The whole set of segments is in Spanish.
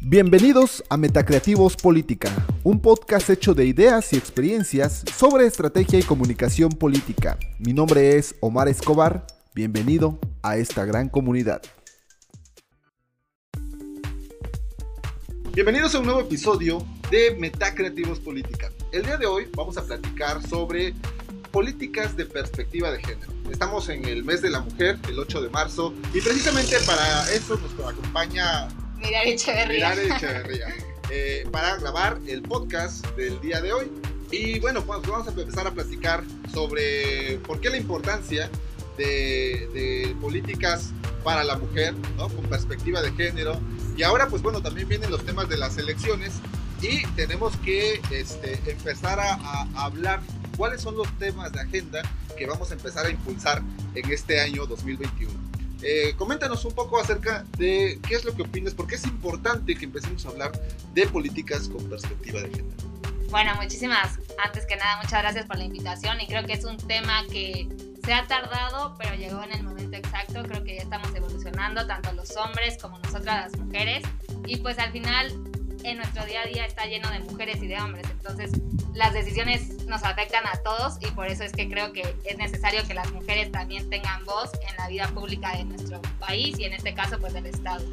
Bienvenidos a Metacreativos Política, un podcast hecho de ideas y experiencias sobre estrategia y comunicación política. Mi nombre es Omar Escobar, bienvenido a esta gran comunidad. Bienvenidos a un nuevo episodio de Metacreativos Política. El día de hoy vamos a platicar sobre políticas de perspectiva de género. Estamos en el mes de la mujer, el 8 de marzo, y precisamente para eso nos acompaña Mirar Echeverría. Mirar Echeverría. Eh, para grabar el podcast del día de hoy. Y bueno, pues vamos a empezar a platicar sobre por qué la importancia de, de políticas para la mujer, ¿no? Con perspectiva de género. Y ahora, pues bueno, también vienen los temas de las elecciones y tenemos que este, empezar a, a hablar cuáles son los temas de agenda que vamos a empezar a impulsar en este año 2021. Eh, coméntanos un poco acerca de qué es lo que opinas, porque es importante que empecemos a hablar de políticas con perspectiva de género. Bueno, muchísimas, antes que nada, muchas gracias por la invitación y creo que es un tema que se ha tardado, pero llegó en el momento exacto. Creo que ya estamos evolucionando, tanto los hombres como nosotras las mujeres. Y pues al final en nuestro día a día está lleno de mujeres y de hombres. Entonces, las decisiones nos afectan a todos y por eso es que creo que es necesario que las mujeres también tengan voz en la vida pública de nuestro país y en este caso, pues del Estado.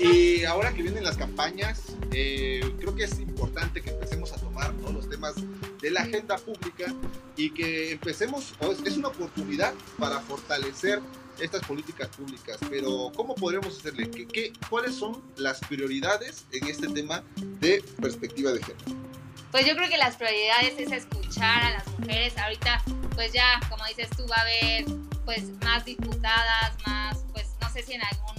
Y ahora que vienen las campañas, eh, creo que es importante que empecemos a tomar los temas de la agenda pública y que empecemos, es una oportunidad para fortalecer estas políticas públicas, pero ¿cómo podríamos hacerle? ¿Qué, qué, cuáles son las prioridades en este tema de perspectiva de género? Pues yo creo que las prioridades es escuchar a las mujeres. Ahorita, pues ya, como dices tú, va a haber pues más diputadas, más, pues no sé si en algún,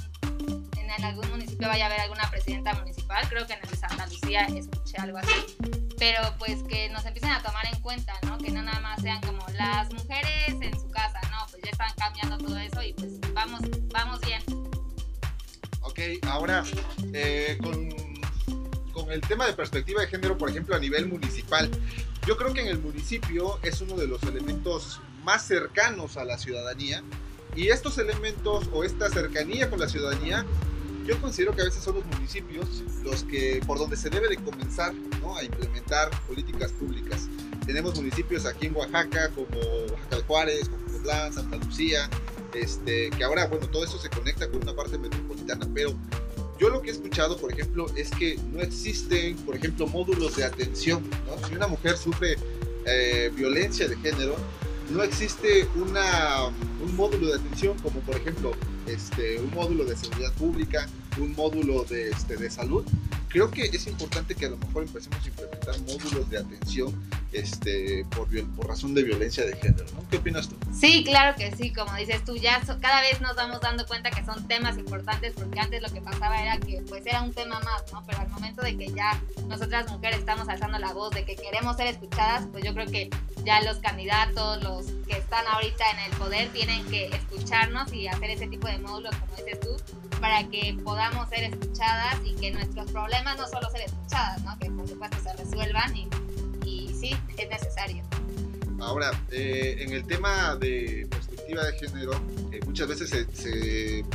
en algún municipio vaya a haber alguna presidenta municipal. Creo que en el de Santa Lucía escuché algo así. Pero pues que nos empiecen a tomar en cuenta, ¿no? Que no nada más sean como las mujeres todo eso y pues vamos, vamos bien. Ok, ahora eh, con, con el tema de perspectiva de género, por ejemplo, a nivel municipal, yo creo que en el municipio es uno de los elementos más cercanos a la ciudadanía y estos elementos o esta cercanía con la ciudadanía yo considero que a veces son los municipios los que por donde se debe de comenzar ¿no? a implementar políticas públicas. Tenemos municipios aquí en Oaxaca como Oaxaca Juárez, como Cotlán, Santa Lucía, este, que ahora, bueno, todo eso se conecta con una parte metropolitana, pero yo lo que he escuchado, por ejemplo, es que no existen, por ejemplo, módulos de atención. Si una mujer sufre eh, violencia de género, no existe una, un módulo de atención como, por ejemplo, este, un módulo de seguridad pública, un módulo de, este, de salud. Creo que es importante que a lo mejor empecemos a implementar módulos de atención este, por, por razón de violencia de género. ¿no? ¿Qué opinas tú? Sí, claro que sí, como dices tú, ya cada vez nos vamos dando cuenta que son temas importantes porque antes lo que pasaba era que pues era un tema más, ¿no? Pero al momento de que ya nosotras mujeres estamos alzando la voz, de que queremos ser escuchadas, pues yo creo que ya los candidatos, los que están ahorita en el poder, tienen que escucharnos y hacer ese tipo de módulos, como dices tú, para que podamos ser escuchadas y que nuestros problemas no solo ser escuchadas, ¿no? Que por supuesto se resuelvan y sí, es necesario. Ahora, eh, en el tema de perspectiva de género, eh, muchas veces se, se,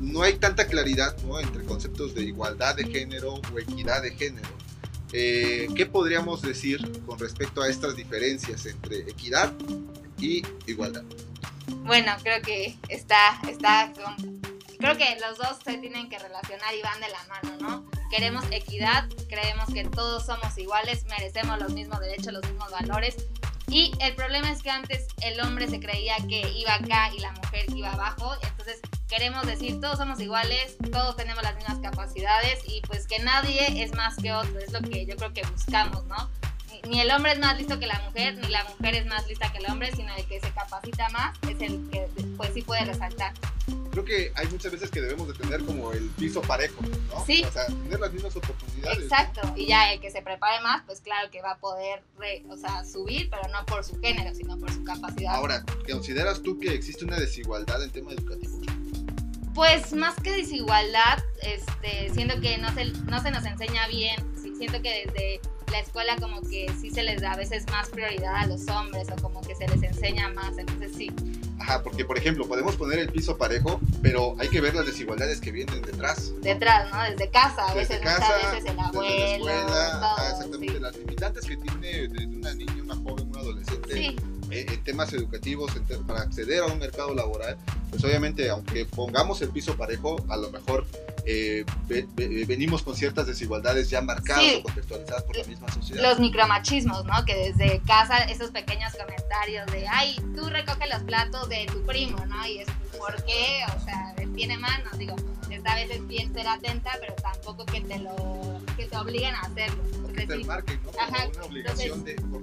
no hay tanta claridad ¿no? entre conceptos de igualdad de género o equidad de género. Eh, ¿Qué podríamos decir con respecto a estas diferencias entre equidad y igualdad? Bueno, creo que está, está creo que los dos se tienen que relacionar y van de la mano, ¿no? Queremos equidad, creemos que todos somos iguales, merecemos los mismos derechos, los mismos valores. Y el problema es que antes el hombre se creía que iba acá y la mujer iba abajo. Entonces queremos decir, todos somos iguales, todos tenemos las mismas capacidades y pues que nadie es más que otro. Es lo que yo creo que buscamos, ¿no? Ni el hombre es más listo que la mujer, ni la mujer es más lista que el hombre, sino el que se capacita más es el que pues sí puede resaltar creo que hay muchas veces que debemos de tener como el piso parejo, ¿no? Sí. O sea, tener las mismas oportunidades. Exacto. Y ya el que se prepare más, pues claro que va a poder, o sea, subir, pero no por su género, sino por su capacidad. Ahora, ¿consideras tú que existe una desigualdad en tema educativo? Pues más que desigualdad, este, siento que no se, no se nos enseña bien, siento que desde la escuela como que sí se les da a veces más prioridad a los hombres o como que se les enseña más, entonces sí, Ajá, porque por ejemplo, podemos poner el piso parejo, pero hay que ver las desigualdades que vienen detrás. Detrás, ¿no? Desde casa, a Desde veces, casa, muchas veces el abuelo, desde la escuela, todo, exactamente, sí. las limitantes que tiene desde una niña, una joven, un adolescente Sí, eh, en temas educativos, en te- para acceder a un mercado laboral, pues obviamente, aunque pongamos el piso parejo, a lo mejor eh, ve- ve- venimos con ciertas desigualdades ya marcadas Sí. o contextualizadas por la misma sociedad. los micromachismos, ¿no? Que desde casa esos pequeños comentarios de, ay, tú recoge los platos de tu primo, ¿no? Y es, ¿por qué? O sea, él tiene manos, digo, esta vez es bien ser atenta, pero tampoco que te lo, que te obliguen a hacerlo. que te marquen, ¿no? Como Ajá, una obligación de, por,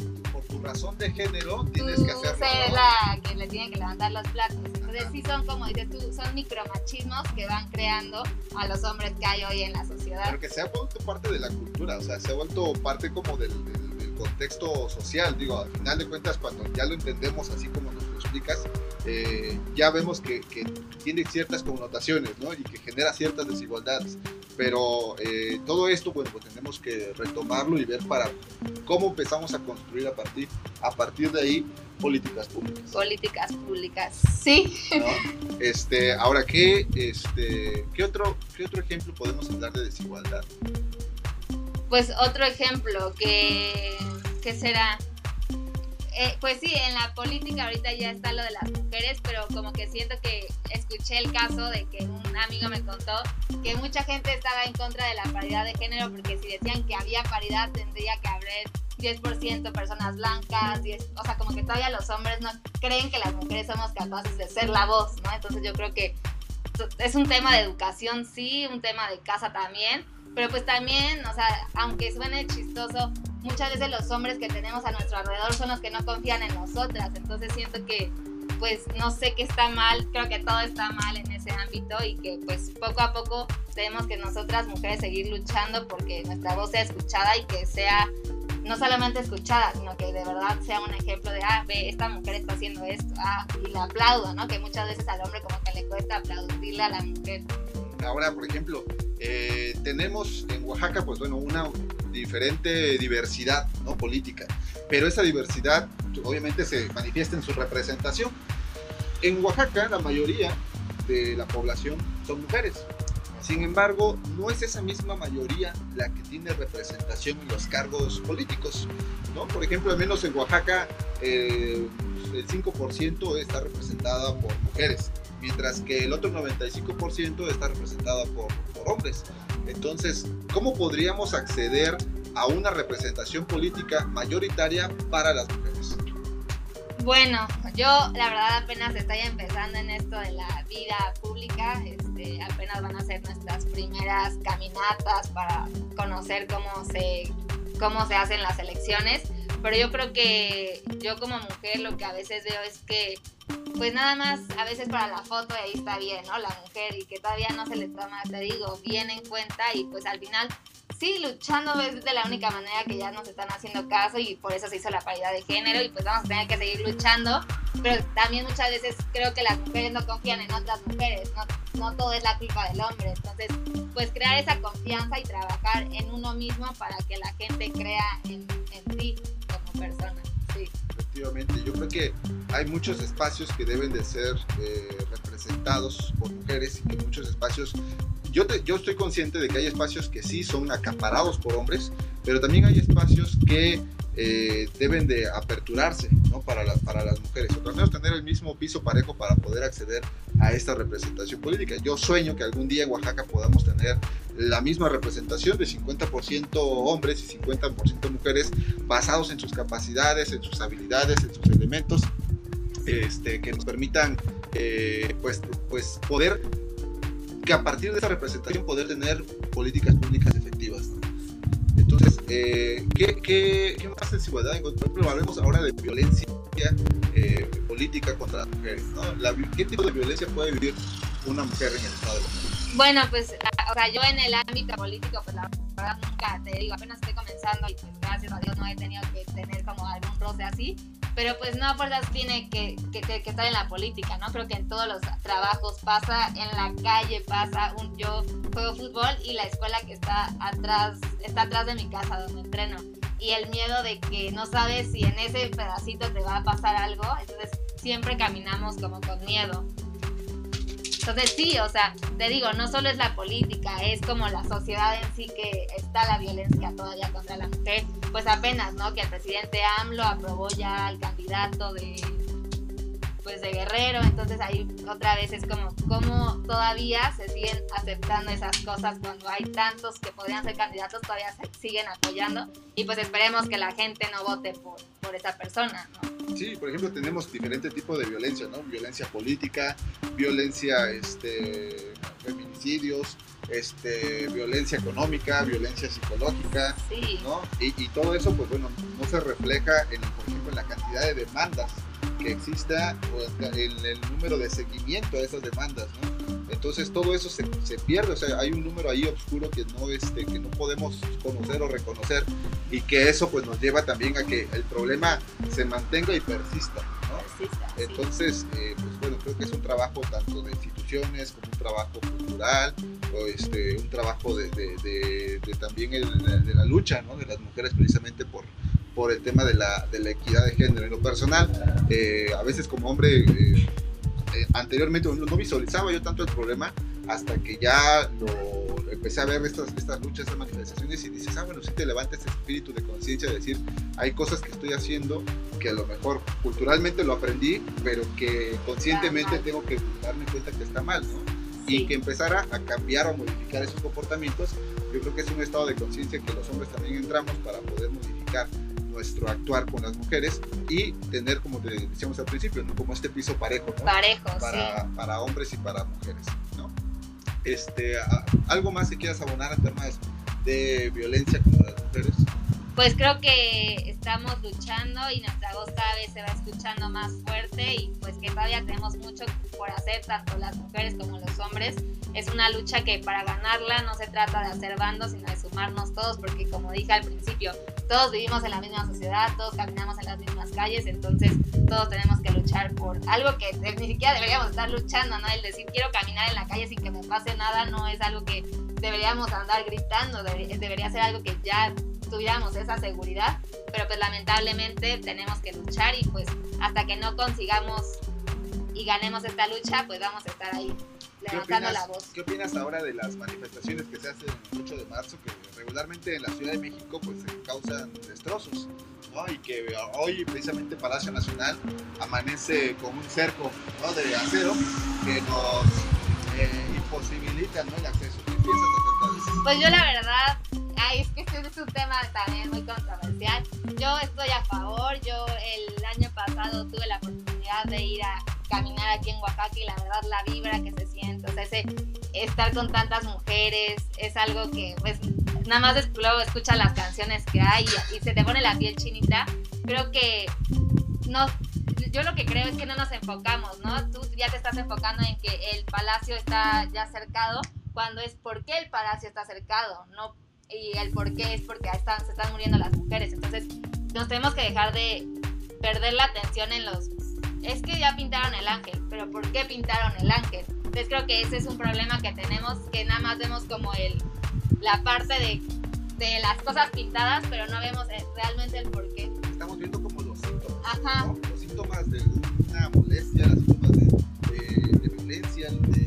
razón de género, tienes tú que hacerlo. ser ¿no? la que le tiene que levantar los platos. Entonces sí son, como dices tú, son micromachismos que van creando a los hombres que hay hoy en la sociedad. Pero que se ha vuelto parte de la cultura, o sea, se ha vuelto parte como del, del- del contexto social. Digo, al final de cuentas, cuando ya lo entendemos así como nos lo explicas, eh, ya vemos que, que tiene ciertas connotaciones, ¿no? Y que genera ciertas desigualdades. Pero eh, todo esto, bueno, pues tenemos que retomarlo y ver para cómo empezamos a construir a partir, a partir de ahí políticas públicas. Políticas públicas. Sí. ¿no? Este, ahora, ¿qué, este, ¿qué, otro, ¿qué otro ejemplo podemos hablar de desigualdad? Pues otro ejemplo que, que será, eh, pues sí, en la política ahorita ya está lo de las mujeres, pero como que siento que escuché el caso de que un amigo me contó que mucha gente estaba en contra de la paridad de género porque si decían que había paridad tendría que haber 10% personas blancas, 10, o sea, como que todavía los hombres no creen que las mujeres somos capaces de ser la voz, ¿no? Entonces yo creo que es un tema de educación, sí, un tema de casa también, pero pues también, o sea, aunque suene chistoso, muchas veces los hombres que tenemos a nuestro alrededor son los que no confían en nosotras, entonces siento que pues no sé qué está mal, creo que todo está mal en ese ámbito y que pues poco a poco tenemos que nosotras mujeres seguir luchando porque nuestra voz sea escuchada y que sea no solamente escuchada, sino que de verdad sea un ejemplo de, ah, ve, esta mujer está haciendo esto, ah, y la aplaudo, ¿no? Que muchas veces al hombre como que le cuesta aplaudirle a la mujer. Ahora, por ejemplo, eh, tenemos en Oaxaca, pues bueno, una diferente diversidad ¿no? política, pero esa diversidad obviamente se manifiesta en su representación. En Oaxaca, la mayoría de la población son mujeres. Sin embargo, no es esa misma mayoría la que tiene representación en los cargos políticos. ¿no? Por ejemplo, al menos en Oaxaca, eh, el 5% está representada por mujeres, mientras que el otro 95% está representada por, por hombres. Entonces, ¿cómo podríamos acceder a una representación política mayoritaria para las mujeres? Bueno, yo la verdad apenas estoy empezando en esto de la vida pública, este, apenas van a ser nuestras primeras caminatas para conocer cómo se, cómo se hacen las elecciones, pero yo creo que yo como mujer lo que a veces veo es que pues nada más a veces para la foto ahí está bien, ¿no? La mujer y que todavía no se le toma, te digo, bien en cuenta y pues al final sí, luchando es de la única manera que ya nos están haciendo caso y por eso se hizo la paridad de género y pues vamos a tener que seguir luchando, pero también muchas veces creo que las mujeres no confían en otras mujeres, no, no todo es la culpa del hombre, entonces pues crear esa confianza y trabajar en uno mismo para que la gente crea en, en ti como persona, sí. Efectivamente, yo creo que hay muchos espacios que deben de ser eh, representados por mujeres y muchos espacios yo, te- yo estoy consciente de que hay espacios que sí son acaparados por hombres, pero también hay espacios que eh, deben de aperturarse ¿no? para, la- para las mujeres, o al menos tener el mismo piso parejo para poder acceder a esta representación política. Yo sueño que algún día en Oaxaca podamos tener la misma representación de 50% hombres y 50% mujeres basados en sus capacidades, en sus habilidades, en sus elementos este, que nos permitan eh, pues, pues poder que a partir de esa representación poder tener políticas públicas efectivas. ¿no? Entonces, eh, ¿qué, qué, qué más desigualdad? Ejemplo, hablemos ahora de violencia eh, política contra las mujeres. ¿no? La ¿Qué tipo de violencia puede vivir una mujer en el Estado de Oaxaca? Bueno, pues, o sea, yo en el ámbito político, pues la verdad nunca, te digo, apenas estoy comenzando y pues gracias a Dios no he tenido que tener como algún roce así, pero pues no a fuerzas tiene que, que, que- que estar en la política, ¿no? Creo que en todos los trabajos pasa, en la calle pasa, un, yo juego fútbol y la escuela que está atrás, está atrás de mi casa donde entreno. Y el miedo de que no sabes si en ese pedacito te va a pasar algo, entonces siempre caminamos como con miedo. Entonces sí, o sea, te digo, no solo es la política, es como la sociedad en sí que está la violencia todavía contra la mujer. Pues apenas, ¿no? Que el presidente AMLO aprobó ya al candidato de pues de guerrero, entonces ahí otra vez es como cómo todavía se siguen aceptando esas cosas cuando hay tantos que podrían ser candidatos, todavía se siguen apoyando y pues esperemos que la gente no vote por, por esa persona, ¿no? Sí, por ejemplo, tenemos diferentes tipos de violencia, ¿no? Violencia política, violencia, este, feminicidios, este, violencia económica, violencia psicológica, ¿no? Y, y, todo eso, pues bueno, no se refleja, en, por ejemplo, en la cantidad de demandas que exista el, el número de seguimiento a esas demandas, ¿no? Entonces todo eso se, se, pierde, o sea, hay un número ahí oscuro que no, este, que no podemos conocer o reconocer y que eso pues nos lleva también a que el problema se mantenga y persista. ¿no? Entonces, eh, pues bueno, creo que es un trabajo tanto de instituciones como un trabajo cultural o este, un trabajo de, de, de, también el, de la lucha ¿no? de las mujeres precisamente por, por el tema de la, de la equidad de género. En lo personal, eh, a veces como hombre, eh, eh, anteriormente no, visualizaba yo tanto el problema hasta que ya lo empecé a ver estas, estas luchas, estas manifestaciones y dices, ah, bueno, sí te levanta ese espíritu de conciencia de decir, hay cosas que estoy haciendo que a lo mejor culturalmente lo aprendí, pero que conscientemente tengo que darme cuenta que está mal, ¿no? Y que empezara a cambiar o modificar esos comportamientos, yo creo que es un estado de conciencia que los hombres también entramos para poder modificar nuestro actuar con las mujeres y tener, como te decíamos al principio, ¿no? como este piso parejo, parejo para, sí. para hombres y para mujeres. ¿no? Este, ¿Algo más que quieras abonar a temas de violencia contra las mujeres? Pues creo que estamos luchando y nuestra voz cada vez se va escuchando más fuerte y pues que todavía tenemos mucho por hacer, tanto las mujeres como los hombres. Es una lucha que para ganarla no se trata de hacer bandos, sino de sumarnos todos, porque como dije al principio, todos vivimos en la misma sociedad, todos caminamos en las mismas calles, entonces todos tenemos que luchar por algo que ni siquiera deberíamos estar luchando, ¿no? El decir quiero caminar en la calle sin que me pase nada no es algo que deberíamos andar gritando, debería ser algo que ya tuviéramos esa seguridad, pero pues lamentablemente tenemos que luchar y pues hasta que no consigamos y ganemos esta lucha, pues vamos a estar ahí levantando la voz. ¿Qué opinas ahora de las manifestaciones que se hacen el 8 de marzo, que regularmente en la Ciudad de México pues se causan destrozos? ¿no? Y que hoy precisamente Palacio Nacional amanece con un cerco ¿no? de acero que nos eh, imposibilita ¿no? el acceso. Pues yo la verdad Ay, es que este es un tema también muy controversial. Yo estoy a favor. Yo el año pasado tuve la oportunidad de ir a caminar aquí en Oaxaca y la verdad la vibra que se siente, o sea, ese estar con tantas mujeres es algo que pues nada más luego escucha las canciones que hay y, y se te pone la piel chinita. Creo que no, yo lo que creo es que no nos enfocamos, ¿no? Tú ya te estás enfocando en que el palacio está ya cercado, cuando es por qué el palacio está cercado, no y el por qué es porque están, se están muriendo las mujeres. Entonces, nos tenemos que dejar de perder la atención en los... Es que ya pintaron el ángel, pero ¿por qué pintaron el ángel? Entonces creo que ese es un problema que tenemos, que nada más vemos como el, la parte de, de las cosas pintadas, pero no vemos realmente el por qué. Estamos viendo como los síntomas, Ajá. ¿no? los síntomas de una molestia, los síntomas de, de, de violencia, de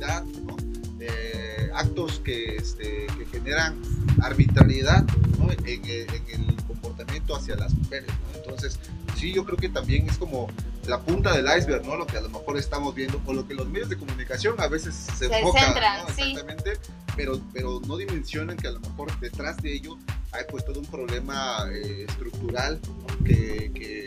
impunidad, ¿no? actos que, este, que generan arbitrariedad ¿no? en, en, el comportamiento hacia las mujeres. ¿no? Entonces, sí, yo creo que también es como la punta del iceberg, ¿no? Lo que a lo mejor estamos viendo, o lo que los medios de comunicación a veces se, se enfocan, centran, ¿no? Exactamente, sí. pero, pero no dimensionan que a lo mejor detrás de ello hay pues todo un problema eh, estructural ¿no? que, que,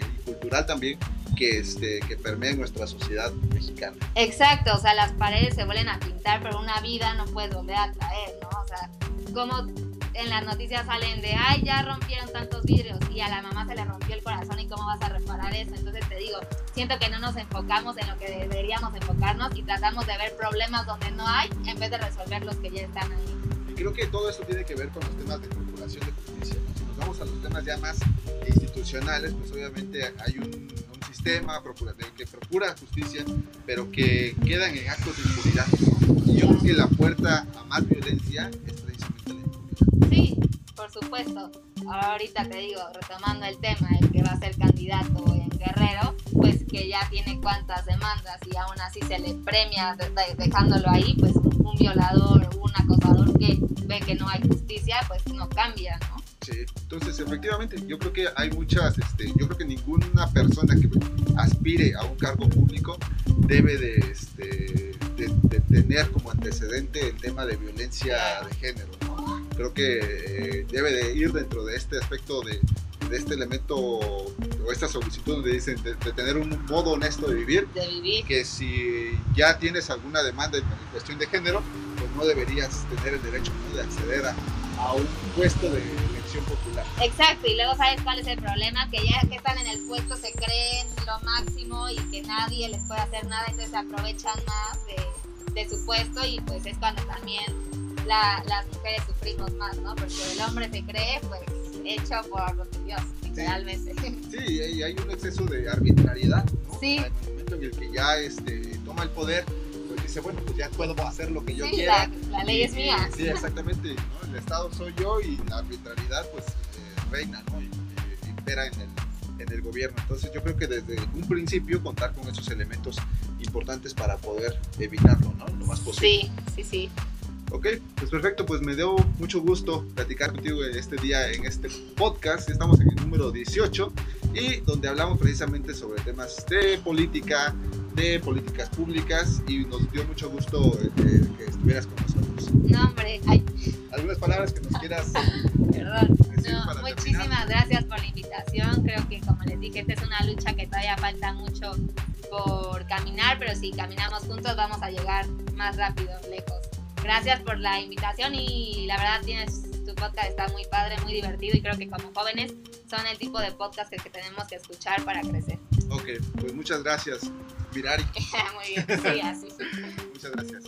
cultural también que, este, que permea nuestra sociedad mexicana. Exacto, o sea, las paredes se vuelven a pintar, pero una vida no puede volver a traer, ¿no? O sea, como en las noticias salen de, ay, ya rompieron tantos vidrios y a la mamá se le rompió el corazón y cómo vas a reparar eso. Entonces te digo, siento que no nos enfocamos en lo que deberíamos enfocarnos y tratamos de ver problemas donde no hay en vez de resolver los que ya están ahí. Y creo que todo eso tiene que ver con los temas de procuración de justicia. ¿no? Vamos a los temas ya más institucionales, pues obviamente hay un, sistema que procura justicia, pero que quedan en actos de impunidad. Y yo la puerta a más violencia es precisamente la impunidad. Sí, por supuesto. Ahorita te digo, retomando el tema, el que va a ser candidato en Guerrero, pues que ya tiene cuantas demandas y aún así se le premia dejándolo ahí, pues un, violador un acosador que ve que no hay justicia, pues no cambia, ¿no? Sí, entonces efectivamente yo creo que hay muchas, este, yo creo que ninguna persona que aspire a un cargo público debe de, este, de, tener como antecedente el tema de violencia de género. ¿no? Creo que eh, debe de ir dentro de este aspecto de, de este elemento o esta solicitud donde dicen de, tener un modo honesto de vivir, de vivir, que si ya tienes alguna demanda en cuestión de género, no deberías tener el derecho de acceder a, a un puesto de elección popular. Exacto, y luego sabes cuál es el problema, que ya que están en el puesto se creen lo máximo y que nadie les puede hacer nada, entonces se aprovechan más de, de su puesto y pues es cuando también la, las mujeres sufrimos más, ¿no? Porque el hombre se cree pues hecho por Dios, literalmente. Sí, y hay un exceso de arbitrariedad, ¿no? Sí. En el momento en el que ya este, toma el poder, dice, bueno, pues ya puedo hacer lo que yo quiera. La, la ley es mía. Sí, exactamente. ¿no? El Estado soy yo y la arbitrariedad pues eh, reina, ¿no? Y, y, impera en el, en el gobierno. Entonces yo creo que desde un principio contar con esos elementos importantes para poder evitarlo, ¿no? Lo más posible. Sí, sí, sí. Ok, pues perfecto, pues me dio mucho gusto platicar contigo este día, en este podcast. Estamos en el número 18 y donde hablamos precisamente sobre temas de política, de políticas públicas y nos dio mucho gusto eh, que estuvieras con nosotros. No, hombre, ay. ¿Algunas palabras que nos quieras Perdón. decir No, para muchísimas terminar? gracias por la invitación. Creo que, como les dije, esta es una lucha que todavía falta mucho por caminar, pero si caminamos juntos vamos a llegar más rápido, lejos. Gracias por la invitación y la verdad tienes tu podcast está muy padre, muy divertido y creo que como jóvenes son el tipo de podcast que, que tenemos que escuchar para crecer. Ok, pues muchas gracias, Virari. muy bien, sí, así. Muchas gracias.